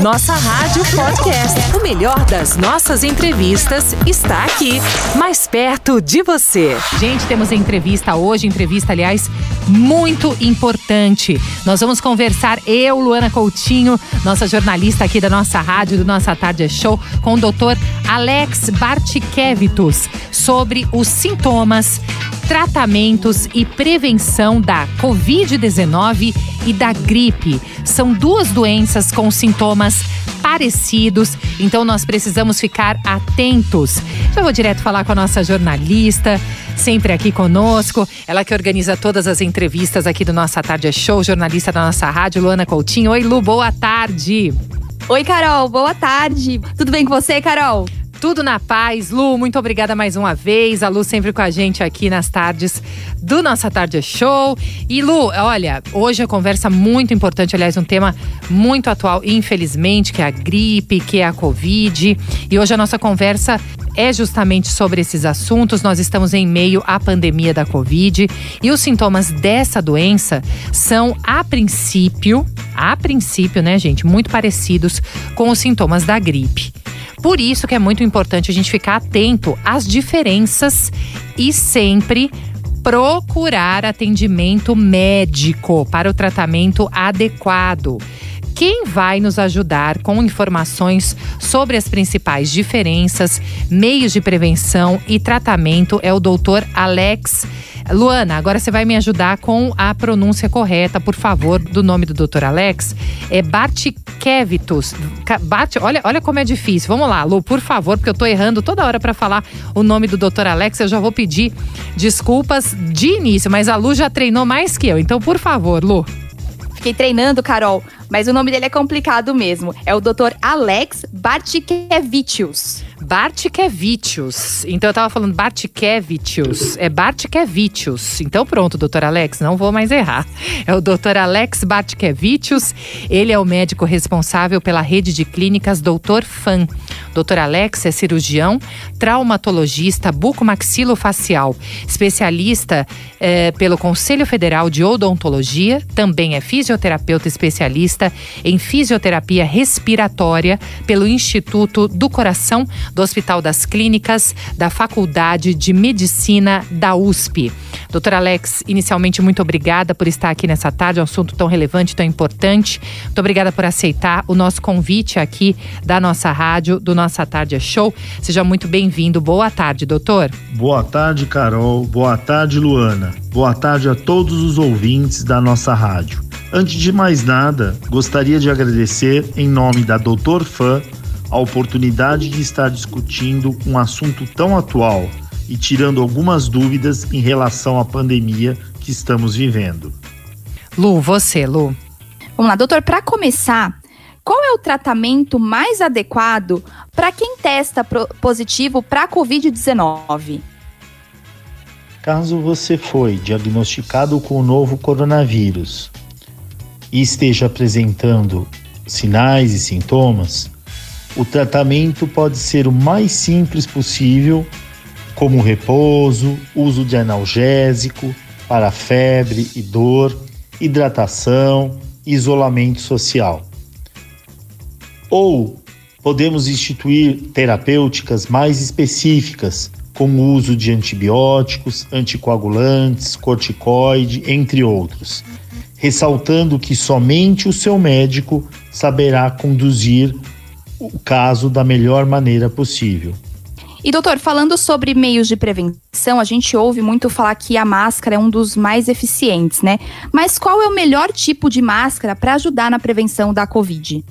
Nossa Rádio Podcast. O melhor das nossas entrevistas está aqui, mais perto de você. Gente, temos entrevista hoje, entrevista, aliás, muito importante. Nós vamos conversar, eu, Luana Coutinho, nossa jornalista aqui da nossa rádio, do Nossa Tarde é Show, com o doutor Alex Bartikevitus, sobre os sintomas tratamentos e prevenção da Covid-19 e da gripe. São duas doenças com sintomas parecidos, então nós precisamos ficar atentos. Já vou direto falar com a nossa jornalista, sempre aqui conosco, ela que organiza todas as entrevistas aqui do Nossa Tarde é Show, jornalista da nossa rádio, Luana Coutinho. Oi, Lu, boa tarde. Oi, Carol, boa tarde. Tudo bem com você, Carol? Tudo na paz. Lu, muito obrigada mais uma vez. A Lu sempre com a gente aqui nas tardes do Nossa Tarde Show. E Lu, olha, hoje a conversa muito importante, aliás, um tema muito atual, infelizmente, que é a gripe, que é a Covid. E hoje a nossa conversa é justamente sobre esses assuntos. Nós estamos em meio à pandemia da Covid e os sintomas dessa doença são, a princípio, a princípio, né, gente, muito parecidos com os sintomas da gripe. Por isso que é muito importante a gente ficar atento às diferenças e sempre procurar atendimento médico para o tratamento adequado. Quem vai nos ajudar com informações sobre as principais diferenças, meios de prevenção e tratamento é o doutor Alex Luana, agora você vai me ajudar com a pronúncia correta, por favor, do nome do Dr. Alex. É Bartkevitus. Bart, olha, olha como é difícil. Vamos lá, Lu, por favor, porque eu tô errando toda hora para falar o nome do Dr. Alex. Eu já vou pedir desculpas de início, mas a Lu já treinou mais que eu. Então, por favor, Lu. Fiquei treinando, Carol, mas o nome dele é complicado mesmo. É o Dr. Alex Bartkevicius. Bartkevicius. Então eu tava falando Bartkevicius. É Bartkevicius. Então pronto, doutor Alex, não vou mais errar. É o doutor Alex Bartkevicius. Ele é o médico responsável pela rede de clínicas Doutor Fan. Doutor Alex é cirurgião, traumatologista bucomaxilofacial, especialista eh, pelo Conselho Federal de Odontologia, também é fisioterapeuta especialista em fisioterapia respiratória pelo Instituto do Coração do Hospital das Clínicas da Faculdade de Medicina da USP. Doutor Alex, inicialmente, muito obrigada por estar aqui nessa tarde, um assunto tão relevante, tão importante. Muito obrigada por aceitar o nosso convite aqui da nossa rádio, do Nossa Tarde é Show. Seja muito bem-vindo. Boa tarde, doutor. Boa tarde, Carol. Boa tarde, Luana. Boa tarde a todos os ouvintes da nossa rádio. Antes de mais nada, gostaria de agradecer, em nome da Doutor Fã, a oportunidade de estar discutindo um assunto tão atual e tirando algumas dúvidas em relação à pandemia que estamos vivendo. Lu, você, Lu. Vamos lá, doutor, para começar, qual é o tratamento mais adequado para quem testa positivo para a Covid-19? Caso você foi diagnosticado com o novo coronavírus e esteja apresentando sinais e sintomas, o tratamento pode ser o mais simples possível, como repouso, uso de analgésico para febre e dor, hidratação, isolamento social. Ou podemos instituir terapêuticas mais específicas, como o uso de antibióticos, anticoagulantes, corticoide, entre outros, ressaltando que somente o seu médico saberá conduzir o caso da melhor maneira possível. E doutor, falando sobre meios de prevenção, a gente ouve muito falar que a máscara é um dos mais eficientes, né? Mas qual é o melhor tipo de máscara para ajudar na prevenção da Covid?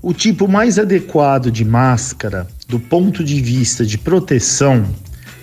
O tipo mais adequado de máscara, do ponto de vista de proteção,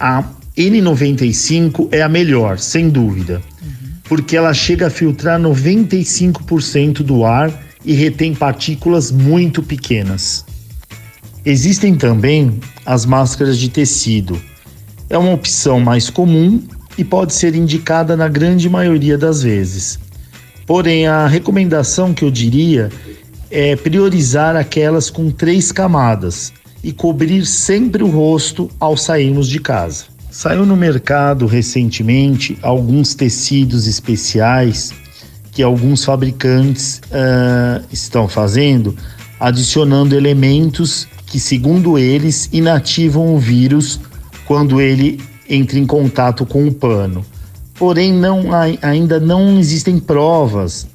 a N95 é a melhor, sem dúvida, uhum. porque ela chega a filtrar 95% do ar e retém partículas muito pequenas. Existem também as máscaras de tecido. É uma opção mais comum e pode ser indicada na grande maioria das vezes. Porém, a recomendação que eu diria é priorizar aquelas com três camadas e cobrir sempre o rosto ao sairmos de casa. Saiu no mercado recentemente alguns tecidos especiais que alguns fabricantes uh, estão fazendo, adicionando elementos que, segundo eles, inativam o vírus quando ele entra em contato com o pano. Porém, não, ainda não existem provas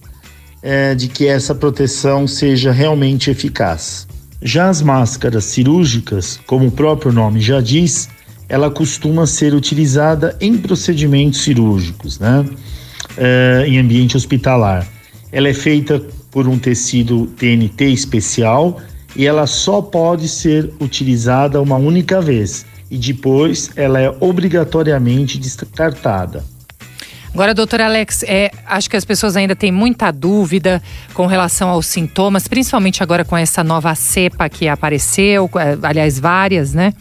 é, de que essa proteção seja realmente eficaz. Já as máscaras cirúrgicas, como o próprio nome já diz, ela costuma ser utilizada em procedimentos cirúrgicos, né? É, em ambiente hospitalar. Ela é feita por um tecido TNT especial e ela só pode ser utilizada uma única vez e depois ela é obrigatoriamente descartada. Agora, doutor Alex, é, acho que as pessoas ainda têm muita dúvida com relação aos sintomas, principalmente agora com essa nova cepa que apareceu, é, aliás, várias, né?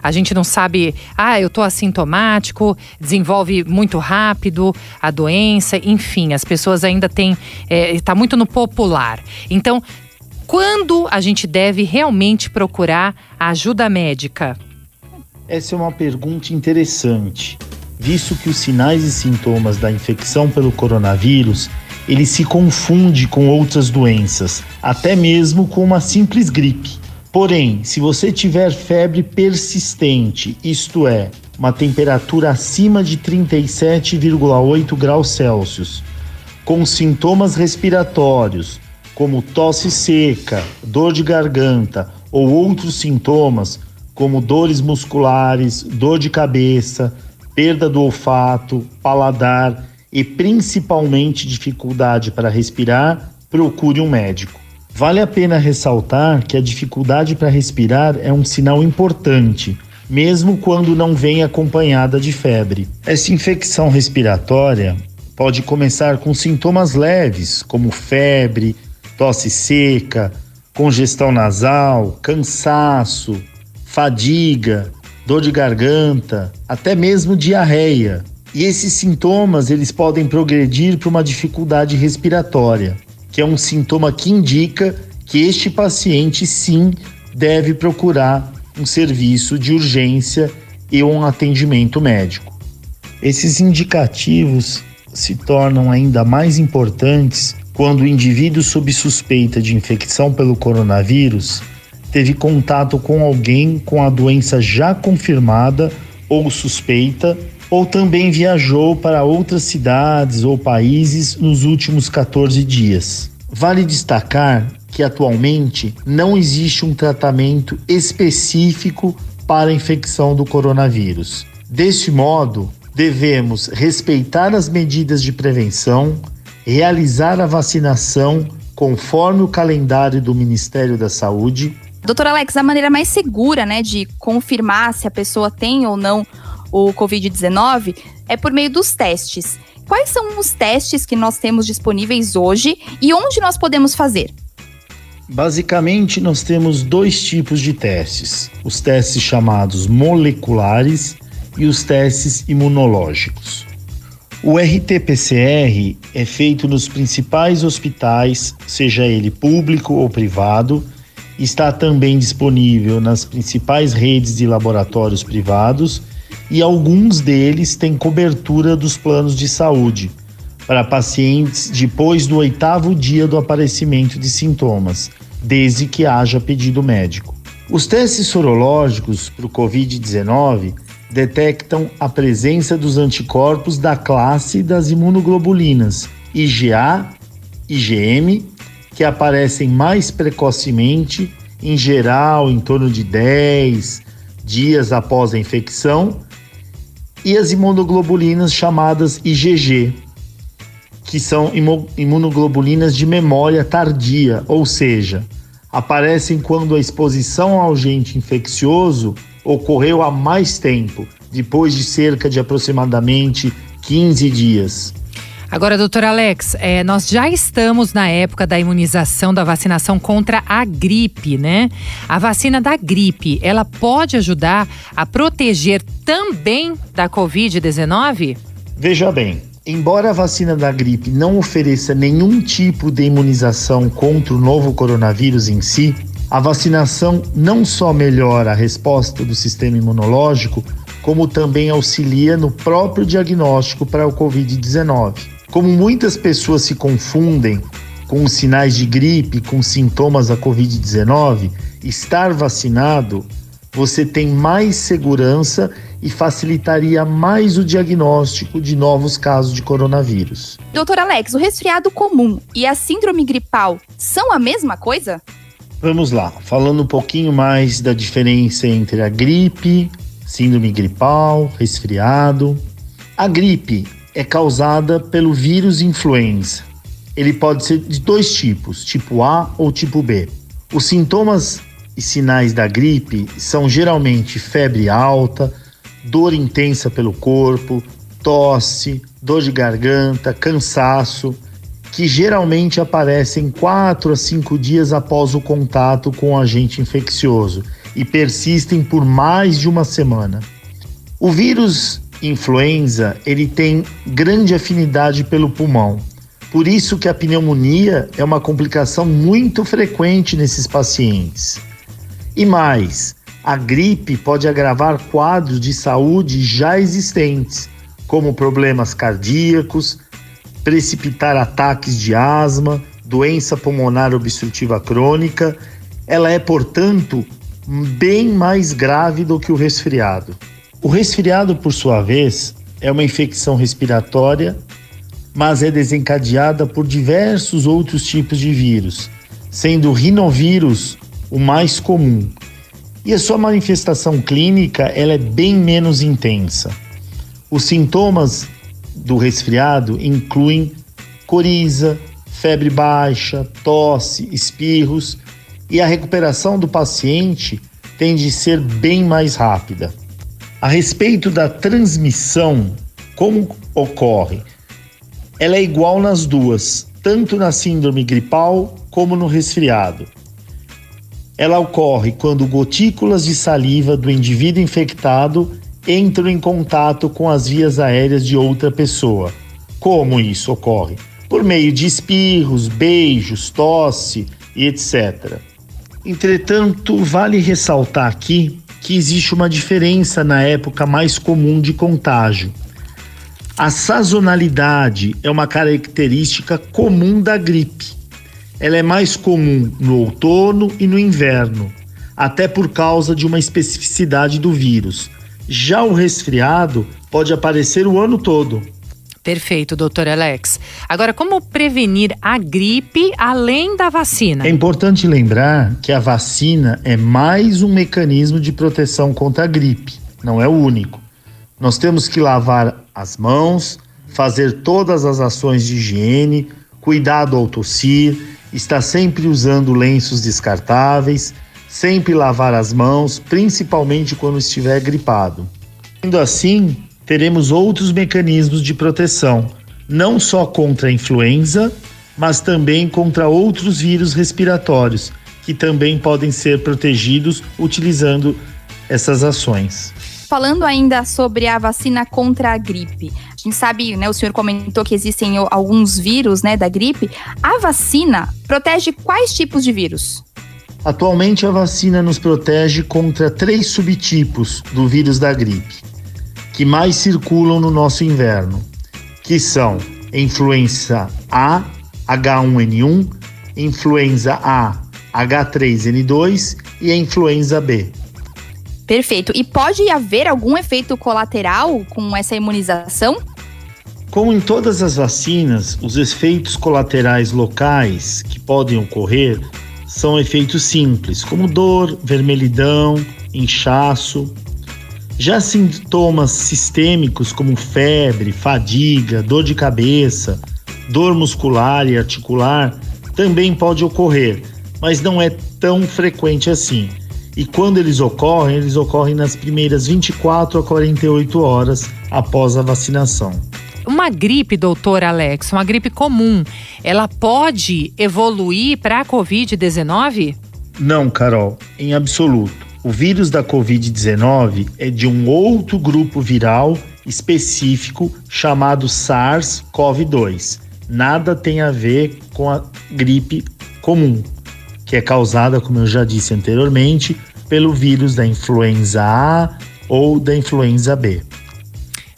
A gente não sabe, ah, eu tô assintomático, desenvolve muito rápido a doença, enfim, as pessoas ainda têm, é, tá muito no popular. Então, quando a gente deve realmente procurar ajuda médica? Essa é uma pergunta interessante visto que os sinais e sintomas da infecção pelo coronavírus ele se confunde com outras doenças, até mesmo com uma simples gripe. Porém, se você tiver febre persistente, isto é, uma temperatura acima de 37,8 graus Celsius, com sintomas respiratórios, como tosse seca, dor de garganta ou outros sintomas, como dores musculares, dor de cabeça, perda do olfato, paladar e principalmente dificuldade para respirar, procure um médico. Vale a pena ressaltar que a dificuldade para respirar é um sinal importante, mesmo quando não vem acompanhada de febre. Essa infecção respiratória pode começar com sintomas leves, como febre, tosse seca, congestão nasal, cansaço, fadiga, dor de garganta, até mesmo diarreia. E esses sintomas eles podem progredir para uma dificuldade respiratória, que é um sintoma que indica que este paciente sim deve procurar um serviço de urgência e um atendimento médico. Esses indicativos se tornam ainda mais importantes quando o indivíduo sob suspeita de infecção pelo coronavírus teve contato com alguém com a doença já confirmada ou suspeita, ou também viajou para outras cidades ou países nos últimos 14 dias. Vale destacar que atualmente não existe um tratamento específico para a infecção do coronavírus. Deste modo, devemos respeitar as medidas de prevenção, realizar a vacinação conforme o calendário do Ministério da Saúde, Doutor Alex, a maneira mais segura, né, de confirmar se a pessoa tem ou não o Covid-19 é por meio dos testes. Quais são os testes que nós temos disponíveis hoje e onde nós podemos fazer? Basicamente, nós temos dois tipos de testes: os testes chamados moleculares e os testes imunológicos. O RT-PCR é feito nos principais hospitais, seja ele público ou privado, está também disponível nas principais redes de laboratórios privados e alguns deles têm cobertura dos planos de saúde para pacientes depois do oitavo dia do aparecimento de sintomas, desde que haja pedido médico. Os testes sorológicos para o Covid-19 detectam a presença dos anticorpos da classe das imunoglobulinas IgA, IgM que aparecem mais precocemente, em geral em torno de 10 dias após a infecção, e as imunoglobulinas chamadas IgG, que são imunoglobulinas de memória tardia, ou seja, aparecem quando a exposição ao agente infeccioso ocorreu há mais tempo, depois de cerca de aproximadamente 15 dias. Agora, doutor Alex, é, nós já estamos na época da imunização, da vacinação contra a gripe, né? A vacina da gripe, ela pode ajudar a proteger também da Covid-19? Veja bem, embora a vacina da gripe não ofereça nenhum tipo de imunização contra o novo coronavírus em si, a vacinação não só melhora a resposta do sistema imunológico, como também auxilia no próprio diagnóstico para o Covid-19. Como muitas pessoas se confundem com os sinais de gripe, com sintomas da Covid-19, estar vacinado, você tem mais segurança e facilitaria mais o diagnóstico de novos casos de coronavírus. Doutor Alex, o resfriado comum e a síndrome gripal são a mesma coisa? Vamos lá, falando um pouquinho mais da diferença entre a gripe, síndrome gripal, resfriado. A gripe é causada pelo vírus influenza. Ele pode ser de dois tipos, tipo A ou tipo B. Os sintomas e sinais da gripe são geralmente febre alta, dor intensa pelo corpo, tosse, dor de garganta, cansaço, que geralmente aparecem 4 a 5 dias após o contato com o agente infeccioso e persistem por mais de uma semana. O vírus influenza, ele tem grande afinidade pelo pulmão. Por isso que a pneumonia é uma complicação muito frequente nesses pacientes. E mais, a gripe pode agravar quadros de saúde já existentes, como problemas cardíacos, precipitar ataques de asma, doença pulmonar obstrutiva crônica. Ela é, portanto, bem mais grave do que o resfriado. O resfriado, por sua vez, é uma infecção respiratória, mas é desencadeada por diversos outros tipos de vírus, sendo o rinovírus o mais comum, e a sua manifestação clínica ela é bem menos intensa. Os sintomas do resfriado incluem coriza, febre baixa, tosse, espirros e a recuperação do paciente tende a ser bem mais rápida. A respeito da transmissão, como ocorre? Ela é igual nas duas, tanto na síndrome gripal como no resfriado. Ela ocorre quando gotículas de saliva do indivíduo infectado entram em contato com as vias aéreas de outra pessoa. Como isso ocorre? Por meio de espirros, beijos, tosse e etc. Entretanto, vale ressaltar aqui que existe uma diferença na época mais comum de contágio. A sazonalidade é uma característica comum da gripe ela é mais comum no outono e no inverno, até por causa de uma especificidade do vírus. Já o resfriado pode aparecer o ano todo. Perfeito, doutor Alex. Agora, como prevenir a gripe além da vacina? É importante lembrar que a vacina é mais um mecanismo de proteção contra a gripe, não é o único. Nós temos que lavar as mãos, fazer todas as ações de higiene, cuidado ao tossir, está sempre usando lenços descartáveis, sempre lavar as mãos, principalmente quando estiver gripado. Sendo assim, teremos outros mecanismos de proteção, não só contra a influenza, mas também contra outros vírus respiratórios, que também podem ser protegidos utilizando essas ações. Falando ainda sobre a vacina contra a gripe, a gente sabe, né, o senhor comentou que existem alguns vírus, né, da gripe. A vacina protege quais tipos de vírus? Atualmente a vacina nos protege contra três subtipos do vírus da gripe, que mais circulam no nosso inverno, que são influenza A, H1N1, influenza A, H3N2 e a influenza B. Perfeito. E pode haver algum efeito colateral com essa imunização? Como em todas as vacinas, os efeitos colaterais locais que podem ocorrer são efeitos simples, como dor, vermelhidão, inchaço. Já sintomas sistêmicos como febre, fadiga, dor de cabeça, dor muscular e articular também pode ocorrer, mas não é tão frequente assim. E quando eles ocorrem, eles ocorrem nas primeiras 24 a 48 horas após a vacinação. Uma gripe, doutor Alex, uma gripe comum, ela pode evoluir para a Covid-19? Não, Carol, em absoluto. O vírus da Covid-19 é de um outro grupo viral específico chamado SARS-CoV-2. Nada tem a ver com a gripe comum, que é causada, como eu já disse anteriormente, pelo vírus da influenza A ou da influenza B.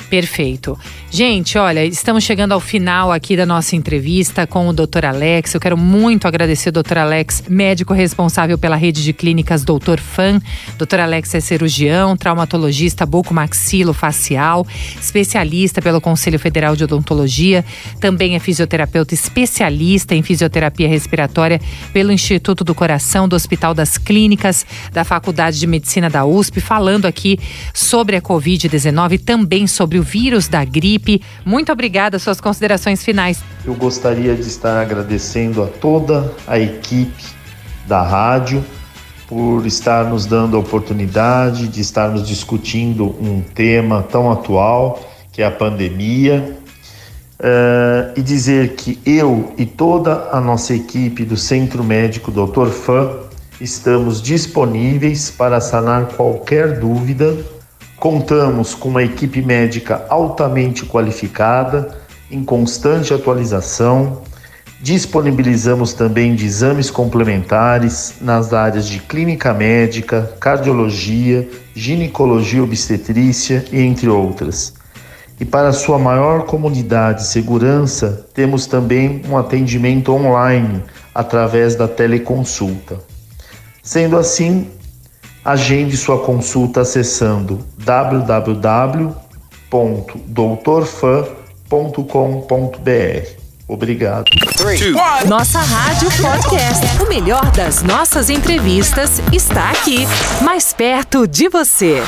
Perfeito. Gente, olha, estamos chegando ao final aqui da nossa entrevista com o Dr. Alex. Eu quero muito agradecer o Dr. Alex, médico responsável pela rede de clínicas Doutor Fan. Dr. Alex é cirurgião, traumatologista bucomaxilo-facial, especialista pelo Conselho Federal de Odontologia, também é fisioterapeuta especialista em fisioterapia respiratória pelo Instituto do Coração do Hospital das Clínicas da Faculdade de Medicina da USP, falando aqui sobre a Covid-19 e também sobre o vírus da gripe muito obrigada, suas considerações finais. Eu gostaria de estar agradecendo a toda a equipe da rádio por estar nos dando a oportunidade de estarmos discutindo um tema tão atual que é a pandemia. Uh, e dizer que eu e toda a nossa equipe do Centro Médico Dr. Fã estamos disponíveis para sanar qualquer dúvida Contamos com uma equipe médica altamente qualificada, em constante atualização. Disponibilizamos também de exames complementares nas áreas de clínica médica, cardiologia, ginecologia obstetrícia e entre outras. E para sua maior comunidade e segurança, temos também um atendimento online através da teleconsulta. Sendo assim, Agende sua consulta acessando www.doutorfan.com.br. Obrigado. Nossa Rádio Podcast. O melhor das nossas entrevistas está aqui, mais perto de você.